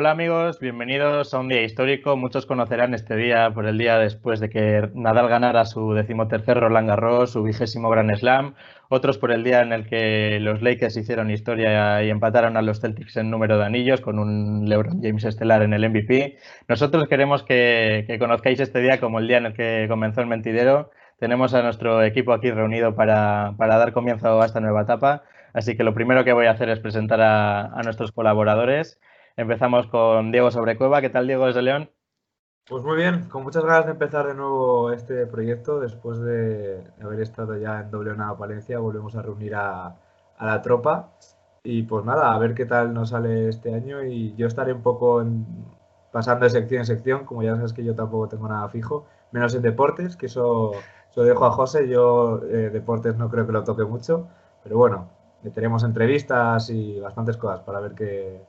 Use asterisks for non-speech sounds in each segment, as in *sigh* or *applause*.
Hola amigos, bienvenidos a un día histórico. Muchos conocerán este día por el día después de que Nadal ganara su decimotercer Roland Garros, su vigésimo Grand Slam. Otros por el día en el que los Lakers hicieron historia y empataron a los Celtics en número de anillos con un LeBron James estelar en el MVP. Nosotros queremos que, conozcáis este día como el día en el que comenzó el mentidero. Tenemos a nuestro equipo aquí reunido para, dar comienzo a esta nueva etapa. Así que lo primero que voy a hacer es presentar a nuestros colaboradores. Empezamos con Diego Sobrecueva. ¿Qué tal, Diego, desde León? Pues muy bien, con muchas ganas de empezar de nuevo este proyecto. Después de haber estado ya en doble a Palencia, volvemos a reunir a, la tropa. Y pues nada, a ver qué tal nos sale este año. Y yo estaré un poco pasando de sección en sección, como ya sabes que yo tampoco tengo nada fijo, menos en deportes, que eso lo dejo a José. Yo eh, deportes no creo que lo toque mucho, pero bueno, tenemos entrevistas y bastantes cosas para ver qué,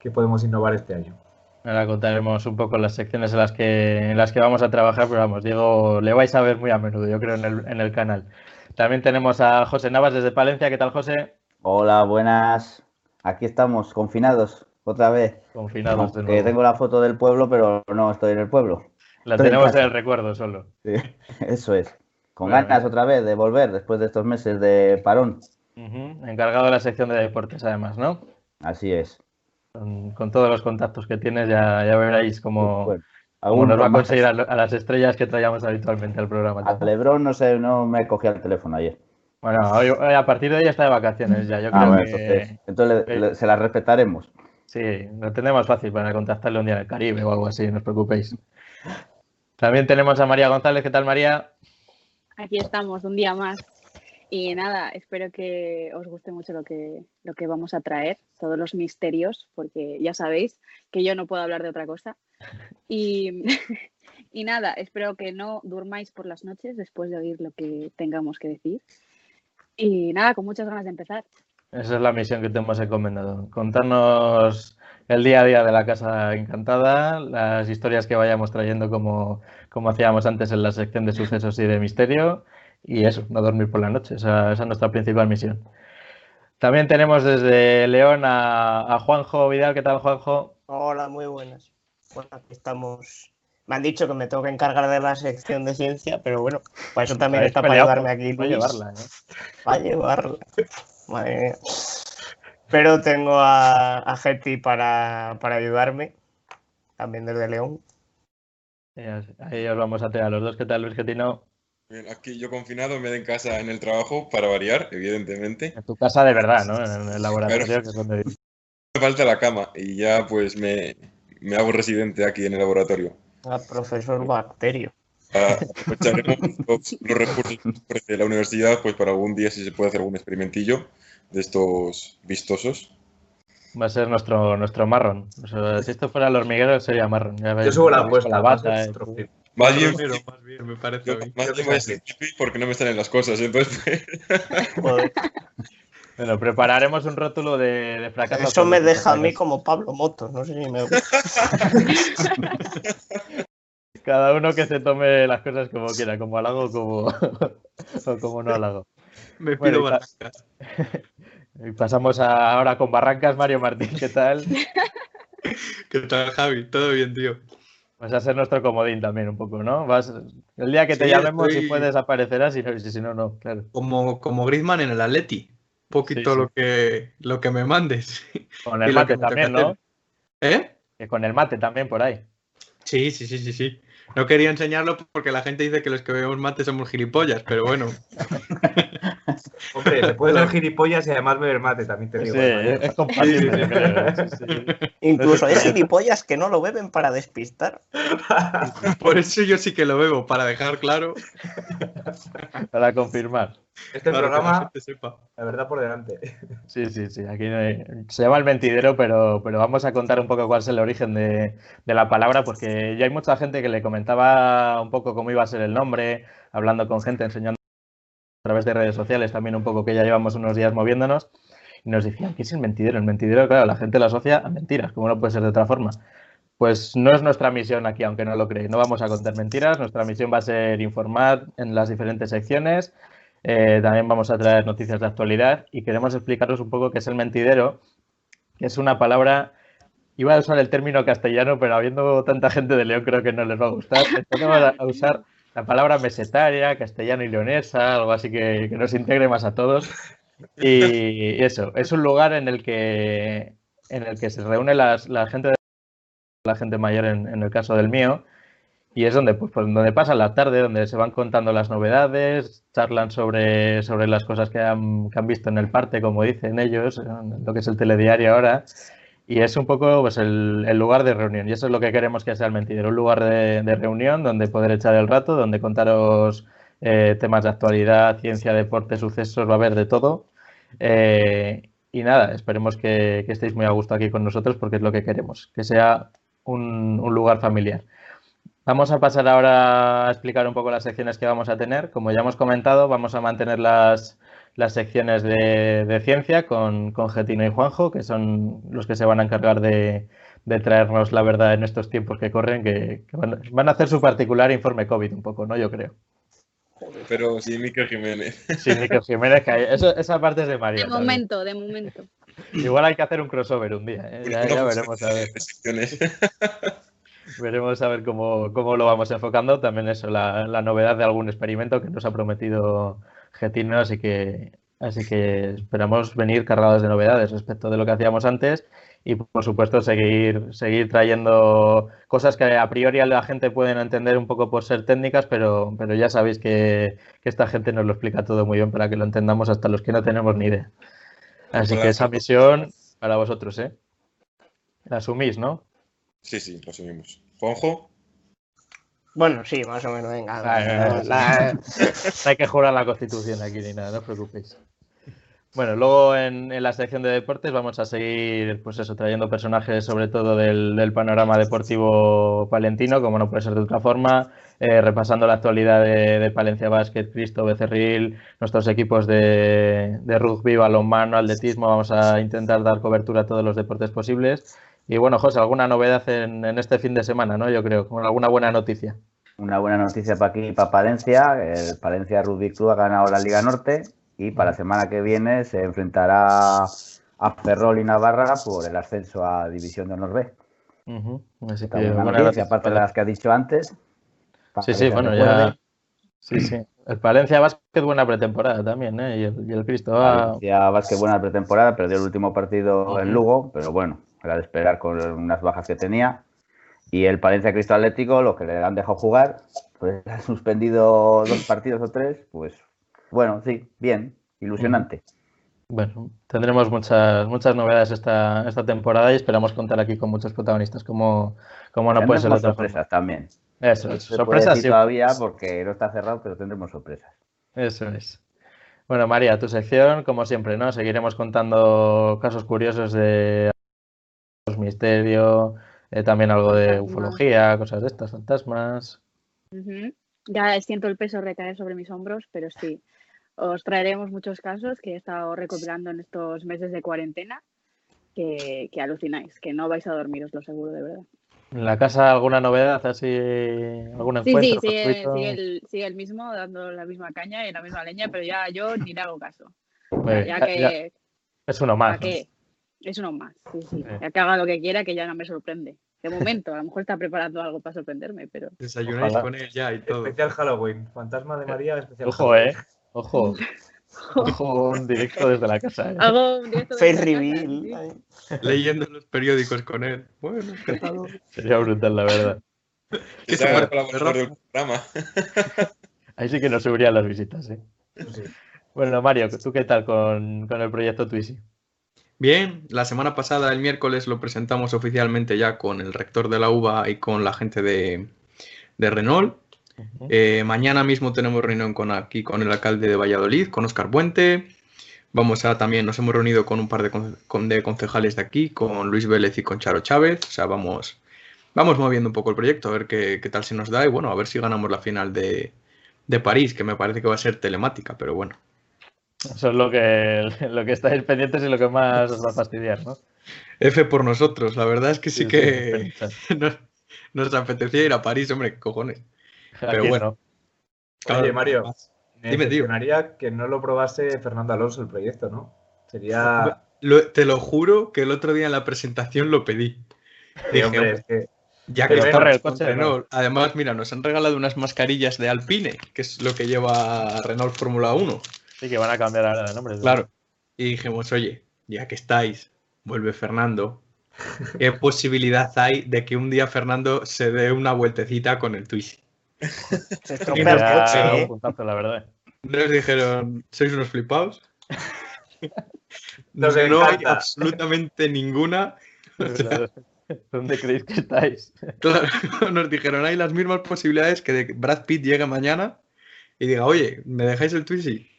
que podemos innovar este año. Ahora contaremos un poco las secciones en las que, en las que vamos a trabajar, pero vamos, Diego, le vais a ver muy a menudo, yo creo, en el, en el canal. También tenemos a José Navas desde Palencia. ¿Qué tal, José? Hola, buenas. Aquí estamos, confinados, otra vez. Confinados de nuevo. Que tengo la foto del pueblo, pero no estoy en el pueblo. La tenemos en, el recuerdo solo. Sí, *laughs* eso es. Con ganas otra vez de volver después de estos meses de parón. Encargado de la sección de deportes, además, ¿no? Así es. Con, todos los contactos que tienes, ya, ya veréis cómo, nos va a conseguir a, las estrellas que traíamos habitualmente al programa. A Lebron no sé, no me cogía el teléfono ayer. Bueno, a partir de hoy está de vacaciones ya. Yo ah, creo que, entonces, se la respetaremos. Sí, lo tenemos fácil para contactarle un día en el Caribe o algo así, no os preocupéis. También tenemos a María González. ¿Qué tal, María? Aquí estamos, un día más. Y nada, espero que os guste mucho lo que, lo que vamos a traer, todos los misterios, porque ya sabéis que yo no puedo hablar de otra cosa. *laughs* Y, nada, espero que no durmáis por las noches después de oír lo que tengamos que decir. Y nada, con muchas ganas de empezar. Esa es la misión que te hemos encomendado. Contarnos el día a día de la Casa Encantada, las historias que vayamos trayendo como, como hacíamos antes en la sección de sucesos y de misterio y eso, no dormir por la noche. Esa, es nuestra principal misión. También tenemos desde León a, Juanjo Vidal. ¿Qué tal, Juanjo? Hola, muy buenas. Bueno, aquí estamos. Me han dicho que me tengo que encargar de la sección de ciencia, pero bueno, para eso también está para llevarme aquí. Para llevarla, ¿eh? Para llevarla. Madre mía. Pero tengo a, a Getty para, para ayudarme, también desde León. Ahí os vamos a tener a los dos. ¿Qué tal, Luis Getino? Aquí yo confinado, me en casa en el trabajo para variar, evidentemente. En tu casa de verdad, ¿no? En el laboratorio, que es donde... Me falta la cama y ya pues me, hago residente aquí en el laboratorio. Ah, profesor Bacterio. Ah, aprovecharemos *laughs* los, recursos de la universidad pues para algún día si se puede hacer algún experimentillo de estos vistosos. Va a ser nuestro, nuestro marrón. si esto fuera el hormiguero sería marrón. Yo subo la apuesta. La bata, más bien, más bien, me parece. más bien porque no me salen las cosas, entonces. Pues. *laughs* bueno, prepararemos un rótulo de, fracaso. Eso me deja a mí como Pablo Motos, no sé si me gusta. *laughs* Cada uno que se tome las cosas como quiera, como halago como, *laughs* o como no halago. Me pido Barrancas. Y pasamos ahora con Barrancas, Mario Martín, ¿qué tal? ¿Qué tal, Javi? ¿Todo bien, tío? Vas a ser nuestro comodín también un poco, ¿no? Vas, el día que te llamemos, si puedes, aparecerás y si, si no, no, claro. Como, como Griezmann en el Atleti. Un poquito Lo, que, lo que me mandes. *laughs* Con el *laughs* mate también, ¿no? ¿Eh? Que con el mate también por ahí. Sí, sí, sí, sí, sí. No quería enseñarlo porque la gente dice que los que bebemos mate somos gilipollas, pero bueno. *laughs* Hombre, se puede ser gilipollas y además beber mate, también te digo. Sí, es compatible. Incluso hay gilipollas que no lo beben para despistar. *laughs* Por eso yo sí que lo bebo, para dejar claro. Para confirmar. Este programa, la verdad por delante. Sí, sí, sí. Aquí se llama el mentidero, pero, pero vamos a contar un poco cuál es el origen de, de la palabra, porque ya hay mucha gente que le comentaba un poco cómo iba a ser el nombre, hablando con gente, enseñando través de redes sociales también un poco que ya llevamos unos días moviéndonos y nos decían, ¿qué es el mentidero? El mentidero, claro, la gente lo asocia a mentiras, como no puede ser de otra forma. Pues no es nuestra misión aquí, aunque no lo creéis. No vamos a contar mentiras, nuestra misión va a ser informar en las diferentes secciones. Eh, también vamos a traer noticias de actualidad y queremos explicaros un poco qué es el mentidero, que es una palabra iba a usar el término castellano, pero habiendo tanta gente de León creo que no les va a gustar. Empezamos a usar la palabra mesetaria, castellano y leonesa, algo así que, que nos integre más a todos. Y eso, es un lugar en el que, en el que se reúne las, la gente la gente mayor en, en, el caso del mío y es donde pues, donde pasan la tarde donde se van contando las novedades charlan sobre, sobre las cosas que han, que han visto en el parte como dicen ellos lo que es el telediario ahora y es un poco pues, el, lugar de reunión y eso es lo que queremos que sea el mentidero un lugar de, de reunión donde poder echar el rato donde contaros eh, temas de actualidad ciencia deporte sucesos va a haber de todo eh, y nada, esperemos que, que, estéis muy a gusto aquí con nosotros porque es lo que queremos, que sea un, un, lugar familiar. Vamos a pasar ahora a explicar un poco las secciones que vamos a tener. Como ya hemos comentado, vamos a mantener las, las secciones de, de ciencia con, con, Getino y Juanjo, que son los que se van a encargar de, de traernos la verdad en estos tiempos que corren, que, que van, van, a hacer su particular informe COVID un poco, ¿no? Yo creo. Pero sin Miquel Jiménez. Sin Miquel Jiménez, que hay, eso, esa parte es de María. De momento, también. de momento. Igual hay que hacer un crossover un día, ¿eh? ya, ya, veremos a ver. *laughs* veremos a ver cómo, cómo, lo vamos enfocando. También eso, la, la, novedad de algún experimento que nos ha prometido Getino, así que, así que esperamos venir cargados de novedades respecto de lo que hacíamos antes y por supuesto seguir, seguir trayendo cosas que a priori la gente puede entender un poco por ser técnicas, pero, pero ya sabéis que, que, esta gente nos lo explica todo muy bien para que lo entendamos hasta los que no tenemos ni idea. Así que esa misión para vosotros, ¿eh? La asumís, ¿no? Sí, sí, lo asumimos. ¿Juanjo? Bueno, sí, más o menos, venga. La, *laughs* no hay que jurar la constitución aquí ni nada, no os preocupéis. Bueno, luego en, en, la sección de deportes vamos a seguir, pues eso, trayendo personajes sobre todo del, del panorama deportivo palentino, como no puede ser de otra forma, eh, repasando la actualidad de, de, Palencia Basket, Cristo, Becerril, nuestros equipos de, de rugby, balonmano, atletismo, vamos a intentar dar cobertura a todos los deportes posibles. Y bueno, José, alguna novedad en, en este fin de semana, ¿no? Yo creo, con alguna buena noticia. Una buena noticia para aquí, para Palencia. El Palencia Rugby Club ha ganado la Liga Norte y para la semana que viene se enfrentará a Ferrol y Navarra por el ascenso a División de Honor B. Uh -huh. Así que, una noticia, aparte de las que ha dicho antes. Sí, sí, bueno, ya. Sí, sí. El Palencia Básquet buena pretemporada también, ¿eh? Y el, y el. Palencia Básquet buena pretemporada, perdió el último partido uh -huh. en Lugo, pero bueno, era de esperar con unas bajas que tenía. Y el Palencia Cristo Atlético, lo que le han dejado jugar, pues *laughs* ha suspendido dos partidos o tres, pues bueno, sí, bien, ilusionante. Bueno, tendremos muchas, muchas novedades esta, esta temporada y esperamos contar aquí con muchos protagonistas, como, como no puede ser otra sorpresas también. Eso es, sorpresas sí. todavía porque no está cerrado, pero tendremos sorpresas. Eso es. Bueno, María, tu sección, como siempre, ¿no? Seguiremos contando casos curiosos de misterio, eh, también algo de ufología, cosas de estas, fantasmas. Uh -huh. Ya siento el peso recaer sobre mis hombros, pero sí. Os traeremos muchos casos que he estado recopilando en estos meses de cuarentena que, que alucináis, que no vais a dormir, os lo aseguro de verdad. ¿En la casa alguna novedad? ¿Así, ¿Algún encuentro? Sí, sí, sigue, sigue, el, sigue, el, mismo, dando la misma caña y la misma leña, pero ya yo ni le hago caso. Pues, ya, ya que, ya. Es uno más. ¿no? Es uno más, sí, sí. Ya que haga lo que quiera, que ya no me sorprende. De momento, a lo mejor está preparando algo para sorprenderme, pero. Desayunáis Ojalá. con él ya y todo. Especial Halloween. Fantasma de María, especial Ojo, Halloween. eh. Ojo. *laughs* Ojo, un directo desde la casa. ¿eh? Hago un directo desde Face reveal. Leyendo los periódicos con él. Bueno, ¿qué tal? *laughs* Sería brutal, la verdad. ¿Qué se el colaborador del programa? *laughs* Ahí sí que nos subirían las visitas, ¿eh? Sí. Bueno, Mario, ¿tú qué tal con, con el proyecto Twizy? Bien, la semana pasada, el miércoles, lo presentamos oficialmente ya con el rector de la UBA y con la gente de, de Renault. Uh -huh. eh, mañana mismo tenemos reunión con aquí con el alcalde de Valladolid, con Oscar Puente. Vamos a también, nos hemos reunido con un par de, con, de concejales de aquí, con Luis Vélez y con Charo Chávez. O sea, vamos, vamos moviendo un poco el proyecto, a ver qué, qué tal se nos da y bueno, a ver si ganamos la final de, de París, que me parece que va a ser telemática, pero bueno. Eso es lo que, *laughs* lo que estáis pendientes y lo que más os va a fastidiar, ¿no? F por nosotros, la verdad es que sí, sí que sí, *laughs* nos, nos, apetecía ir a París, hombre, qué cojones. Pero bueno. Oye, Mario, dime, tío. que no lo probase Fernando Alonso el proyecto, ¿no? Sería... Lo, te lo juro que el otro día en la presentación lo pedí. Sí, Dije, hombre, hombre, es que ya que el coche, Renault. Además, mira, nos han regalado unas mascarillas de Alpine, que es lo que lleva Renault Fórmula 1. Sí, que van a cambiar ahora de nombre. Claro. Y dijimos, oye, ya que estáis, vuelve Fernando. *laughs* ¿Qué posibilidad hay de que un día Fernando se dé una vueltecita con el Twizy? Se estropea el coche, un ¿eh? puntazo, la verdad. Nos dijeron, ¿sois unos flipados? Nos no hay absolutamente ninguna. ¿Dónde creéis que estáis? Claro, *laughs* nos dijeron, hay las mismas posibilidades que de Brad Pitt llegue mañana y diga, oye, ¿me dejáis el Twizy?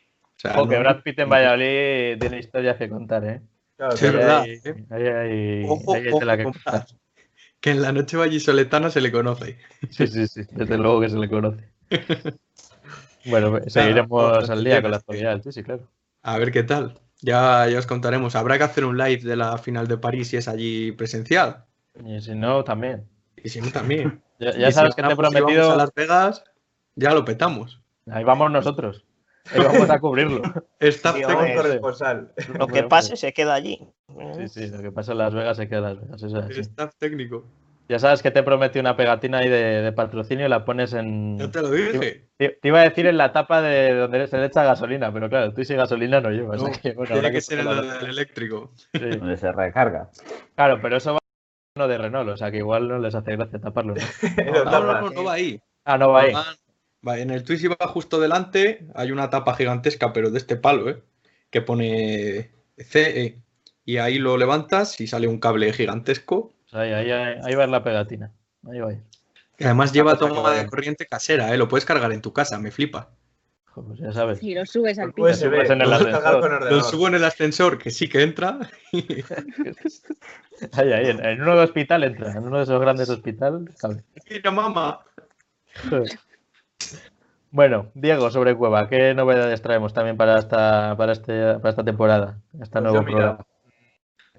O sea, O que Brad Pitt en Valladolid tiene historias que contar, ¿eh? claro, Sí, es verdad. Ojo, ahí hay tela que ojo, cortar. *laughs* Que en la noche vallisoletana se le conoce. Sí, sí, sí, desde luego que se le conoce. *laughs* Bueno, pues, seguiremos al día con la actualidad, sí, sí, claro. A ver qué tal. Ya, ya os contaremos. Habrá que hacer un live de la final de París si es allí presencial. Y si no, también. Y si no, también. *laughs* Ya, ya si sabes que te he vamos prometido. a Las Vegas, ya lo petamos. Ahí vamos nosotros. *laughs* Ahí vamos a cubrirlo. Staff Sí, técnico. hombre. corresponsal. Lo que pase se queda allí. Sí, sí, lo que pasa en Las Vegas se queda en Las Vegas. eso es así. Staff técnico. Ya sabes que te prometí una pegatina ahí de, de patrocinio y la pones en. Yo te lo dije. Te te iba a decir en la tapa de donde se le echa gasolina, pero claro, tú y si gasolina no llevas. No, *laughs* así que, bueno, Tiene que ser el del eléctrico. Sí. *laughs* donde se recarga. Claro, pero eso va uno de Renault, o sea que igual no les hace gracia taparlo. ¿no? No, no, no, no va ahí. Ah, no va ahí. En el Twizy va justo delante, hay una tapa gigantesca, pero de este palo, ¿eh? Que pone CE. Y ahí lo levantas y sale un cable gigantesco. Sea, ahí, ahí, ahí va la pegatina. Ahí va. Que además lleva toma de corriente casera, ¿eh? Lo puedes cargar en tu casa, me flipa. Pues ya sabes. Y lo subes al Pues piso. USB, subes en el lo ascensor. subo en el ascensor, que sí que entra. *laughs* Ahí, ahí. En, uno de hospital entra. En uno de esos grandes hospitales. cabe. Mira, mamá. Bueno, Diego, sobre Cueva, ¿qué novedades traemos también para esta, para este, para esta temporada? Este Pues nuevo programa.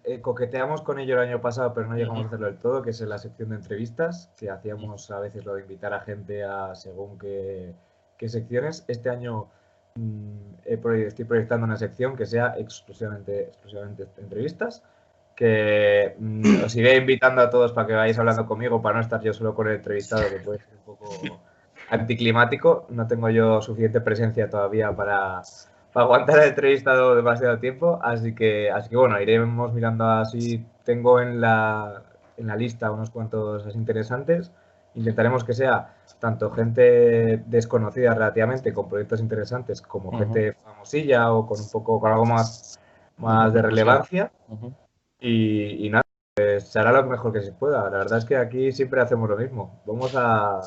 eh, coqueteamos con ello el año pasado, pero no llegamos a hacerlo del todo, que es en la sección de entrevistas, que hacíamos a veces lo de invitar a gente a según qué, qué secciones. Este año mm, estoy proyectando una sección que sea exclusivamente, exclusivamente entrevistas, que mm, os iré invitando a todos para que vayáis hablando conmigo, para no estar yo solo con el entrevistado, que puede ser un poco anticlimático. No tengo yo suficiente presencia todavía para, para aguantar al entrevistado demasiado tiempo, así que, así que bueno, iremos mirando así. Tengo en la, en la lista unos cuantos así interesantes. Intentaremos que sea tanto gente desconocida relativamente con proyectos interesantes como Ujú. gente famosilla o con un poco con algo más, más de relevancia. Ujú. Y, y nada, pues se hará lo mejor que se pueda. La verdad es que aquí siempre hacemos lo mismo. Vamos a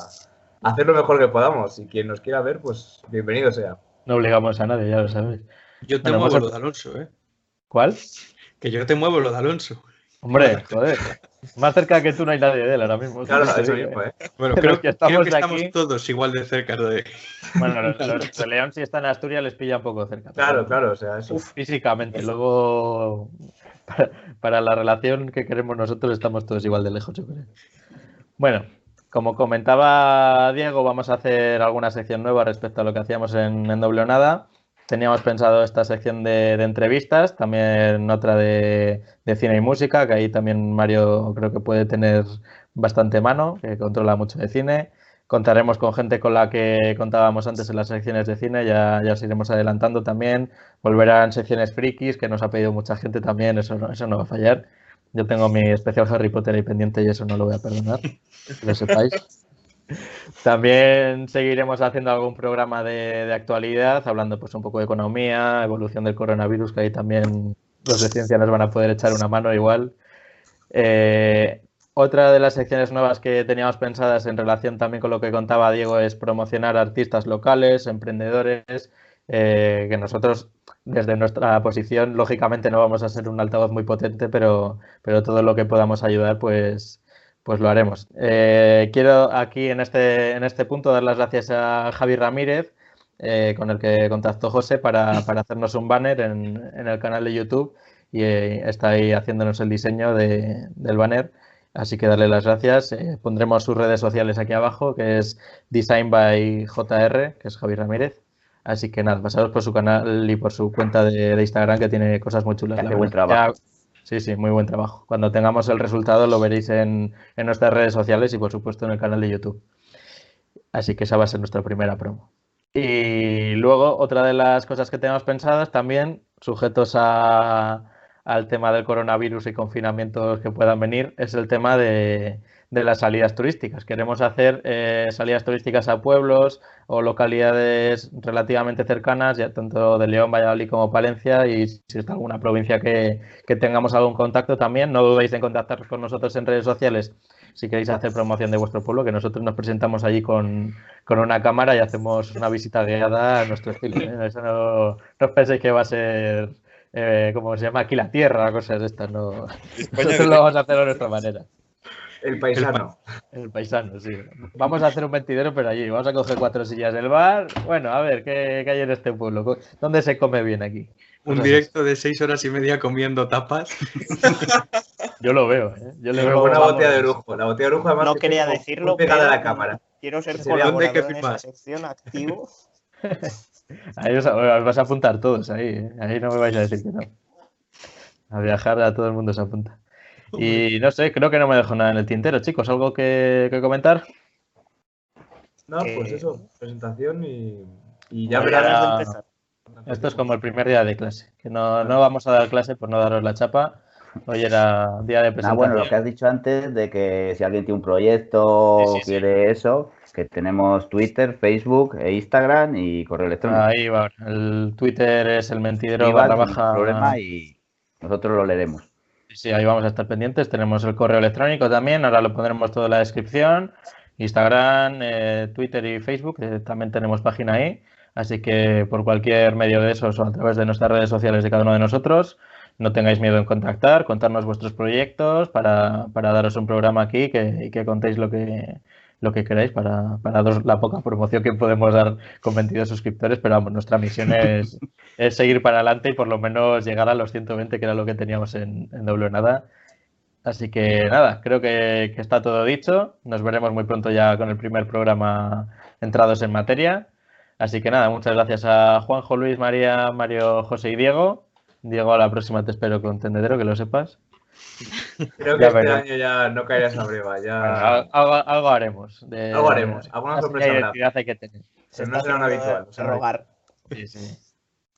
hacer lo mejor que podamos. Y quien nos quiera ver, pues bienvenido sea. No obligamos a nadie, ya lo sabes. Yo te Bueno, muevo a- lo de Alonso, ¿eh? ¿Cuál? Que yo te muevo lo de Alonso. Hombre, joder. Más cerca que tú no hay nadie de él ahora mismo. Claro, eso mismo, ¿eh? *laughs* Bueno, creo, que creo estamos que estamos aquí- todos igual de cerca de. Bueno, los, los *laughs* de León si están en Asturias les pilla un poco cerca. pero Claro, claro, o sea, eso. Físicamente, luego *laughs* para, para la relación que queremos nosotros estamos todos igual de lejos, yo creo. Bueno, como comentaba Diego, vamos a hacer alguna sección nueva respecto a lo que hacíamos en, en Doble Nada. Teníamos pensado esta sección de, entrevistas, también otra de, cine y música, que ahí también Mario creo que puede tener bastante mano, que controla mucho de cine. Contaremos con gente con la que contábamos antes en las secciones de cine, ya, ya os iremos adelantando también. Volverán secciones frikis, que nos ha pedido mucha gente también, eso eso no va a fallar. Yo tengo mi especial Harry Potter ahí pendiente y eso no lo voy a perdonar, que lo sepáis. También seguiremos haciendo algún programa de, de actualidad, hablando pues un poco de economía, evolución del coronavirus, que ahí también los de ciencia nos van a poder echar una mano igual. Eh, otra de las secciones nuevas que teníamos pensadas en relación también con lo que contaba Diego es promocionar artistas locales, emprendedores, eh, que nosotros desde nuestra posición lógicamente no vamos a ser un altavoz muy potente, pero, pero todo lo que podamos ayudar pues, pues lo haremos. Eh, quiero aquí en este, en este punto dar las gracias a Javi Ramírez, eh, con el que contactó José para, para hacernos un banner en, el canal de YouTube y está ahí haciéndonos el diseño de, del banner. Así que darle las gracias. Pondremos sus redes sociales aquí abajo, que es Design by JR, que es Javi Ramírez. Así que nada, pasaros por su canal y por su cuenta de, de Instagram, que tiene cosas muy chulas. Hace buen trabajo. Ya, Sí, sí, muy buen trabajo. Cuando tengamos el resultado lo veréis en, en nuestras redes sociales y por supuesto en el canal de YouTube. Así que esa va a ser nuestra primera promo. Y luego, otra de las cosas que tenemos pensadas también, sujetos a, al tema del coronavirus y confinamientos que puedan venir, es el tema de, de las salidas turísticas. Queremos hacer eh, salidas turísticas a pueblos o localidades relativamente cercanas, ya tanto de León, Valladolid como Palencia, y si está alguna provincia que, que tengamos algún contacto también, no dudéis en contactar con nosotros en redes sociales si queréis hacer promoción de vuestro pueblo, que nosotros nos presentamos allí con, con una cámara y hacemos una visita guiada a nuestro estilo. ¿eh? Eso no, no os penséis que va a ser, eh, como se llama aquí, la tierra, cosas de estas. No. Nosotros lo vamos a hacer a nuestra manera. El paisano. El, el, paisano, sí. Vamos a hacer un mentidero, pero allí. Vamos a coger cuatro sillas del bar. Bueno, a ver, ¿qué, qué hay en este pueblo? ¿Dónde se come bien aquí? Un directo de seis horas y media comiendo tapas. *laughs* Yo lo veo, ¿eh? Yo le veo una botella de lujo. La botella de lujo además no quería decirlo, pegada a la cámara. Quiero ser colaborador en esa sección activo. *laughs* Ahí os, os, vas a apuntar todos, ahí. ¿eh? Ahí no me vais a decir que no. A viajar a todo el mundo se apunta. Y no sé, creo que no me dejo nada en el tintero, chicos. ¿Algo que, que comentar? No, pues eso, presentación y, y ya Bueno, verás. ya- empezar. Esto es como el primer día de clase, que no, no vamos a dar clase por no daros la chapa. Hoy era día de Ah, presentación. bueno, lo que has dicho antes de que si alguien tiene un proyecto Sí, sí, o sí. quiere eso, que tenemos Twitter, Facebook e Instagram y correo electrónico. Ahí va. El Twitter es el mentidero barra baja. problema y nosotros lo leeremos. Sí, ahí vamos a estar pendientes. Tenemos el correo electrónico también, ahora lo pondremos todo en la descripción. Instagram, eh, Twitter y Facebook, eh, también tenemos página ahí. Así que por cualquier medio de esos o a través de nuestras redes sociales de cada uno de nosotros, no tengáis miedo en contactar, contarnos vuestros proyectos para, para daros un programa aquí que, y que contéis lo que, lo que queráis para, para daros la poca promoción que podemos dar con 22 suscriptores. Pero vamos, nuestra misión es, *laughs* es seguir para adelante y por lo menos llegar a los 120, que era lo que teníamos en, en doble nada. Así que nada, creo que, que está todo dicho. Nos veremos muy pronto ya con el primer programa entrados en materia. Así que nada, muchas gracias a Juanjo, Luis, María, Mario, José y Diego. Diego, a la próxima te espero con tendedero, que lo sepas. Creo que Ya este año ya no caerá esa breva. Ya... Bueno, algo, algo haremos. de- Algo haremos, alguna así sorpresa que habrá. identidad hay que tener. Se Pero no será un haciendo habitual, de o sea, no rogar. Sí, sí.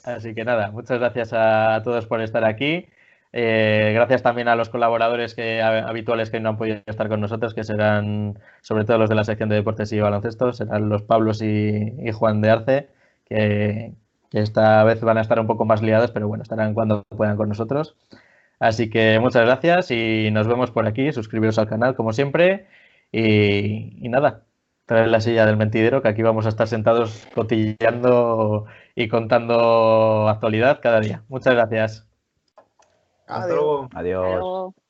Así que nada, muchas gracias a todos por estar aquí. Eh, gracias también a los colaboradores que, a- habituales que no han podido estar con nosotros, que serán sobre todo los de la sección de deportes y baloncesto, serán los Pablos y, y Juan de Arce, que, que esta vez van a estar un poco más liados, pero bueno, estarán cuando puedan con nosotros. Así que muchas gracias y nos vemos por aquí. Suscribiros al canal como siempre. Y, y nada, traed la silla del mentidero, que aquí vamos a estar sentados cotilleando y contando actualidad cada día. Muchas gracias. Hasta Adiós. luego. Adiós.